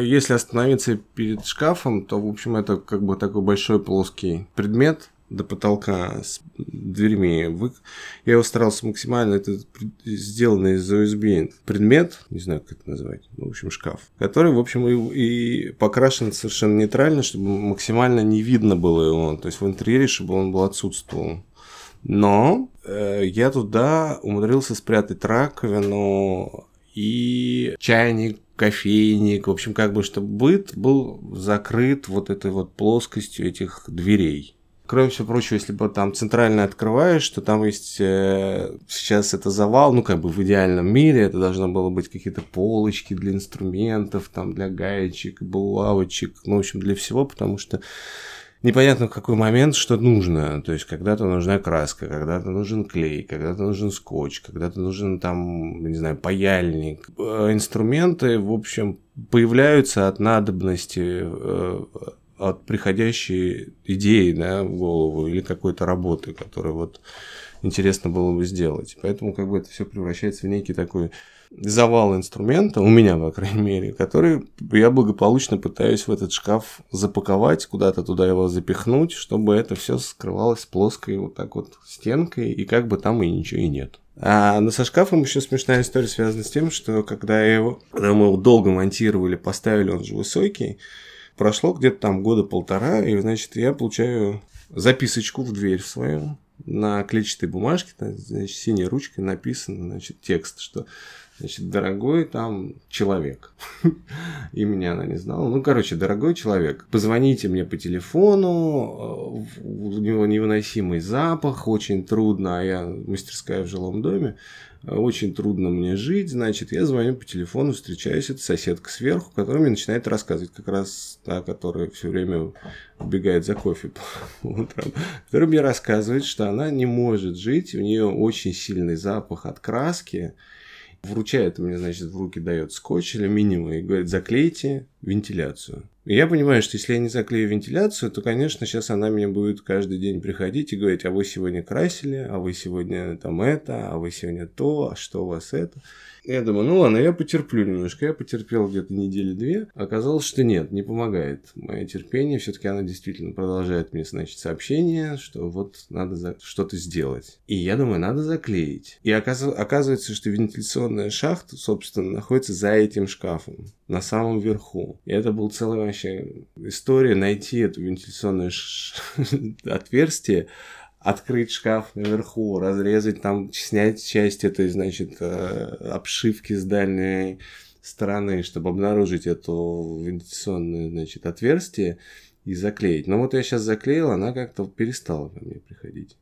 если остановиться перед шкафом, то, в общем, это как бы такой большой плоский предмет, до потолка с дверьми. Я его старался максимально, это сделано из USB предмет, не знаю, как это назвать, ну, в общем, шкаф, который, в общем, и, и покрашен совершенно нейтрально, чтобы максимально не видно было его, то есть в интерьере, чтобы он был отсутствовал. Но э, я туда умудрился спрятать раковину и чайник, кофейник, в общем, как бы, чтобы быт был закрыт вот этой вот плоскостью этих дверей. Кроме всего прочего, если бы там центрально открываешь, то там есть э, сейчас это завал, ну как бы в идеальном мире. Это должно было быть какие-то полочки для инструментов, там для гаечек, булавочек, ну в общем для всего, потому что непонятно в какой момент что нужно. То есть, когда-то нужна краска, когда-то нужен клей, когда-то нужен скотч, когда-то нужен там, не знаю, паяльник. Э, инструменты, в общем, появляются от надобности э, от приходящей идеи да, в голову или какой-то работы, которую вот интересно было бы сделать. Поэтому как бы это все превращается в некий такой завал инструмента, у меня, по крайней мере, который я благополучно пытаюсь в этот шкаф запаковать, куда-то туда его запихнуть, чтобы это все скрывалось плоской вот так вот стенкой, и как бы там и ничего и нет. А но со шкафом еще смешная история связана с тем, что когда его, когда мы его долго монтировали, поставили, он же высокий, Прошло где-то там года полтора, и, значит, я получаю записочку в дверь свою на клетчатой бумажке, значит, синей ручкой написан, значит, текст, что Значит, дорогой там человек. Имени она не знала. Ну, короче, дорогой человек. Позвоните мне по телефону. Э, у него невыносимый запах. Очень трудно. А я мастерская в жилом доме. Очень трудно мне жить. Значит, я звоню по телефону, встречаюсь. Это соседка сверху, которая мне начинает рассказывать. Как раз та, которая все время убегает за кофе по утрам. Которая мне рассказывает, что она не может жить. У нее очень сильный запах от краски вручает мне, значит, в руки дает скотч алюминиевый и говорит, заклейте вентиляцию. Я понимаю, что если я не заклею вентиляцию, то, конечно, сейчас она мне будет каждый день приходить и говорить, а вы сегодня красили, а вы сегодня там это, а вы сегодня то, а что у вас это. Я думаю, ну ладно, я потерплю немножко. Я потерпел где-то недели две. Оказалось, что нет, не помогает мое терпение. Все-таки она действительно продолжает мне, значит, сообщение, что вот надо за... что-то сделать. И я думаю, надо заклеить. И оказывается, что вентиляционная шахта, собственно, находится за этим шкафом, на самом верху. И это был целая вообще история найти это вентиляционное отверстие, открыть шкаф наверху, разрезать там, снять часть этой, значит, э, обшивки с дальней стороны, чтобы обнаружить эту вентиляционное, значит, отверстие и заклеить. Но вот я сейчас заклеил, она как-то перестала ко мне приходить.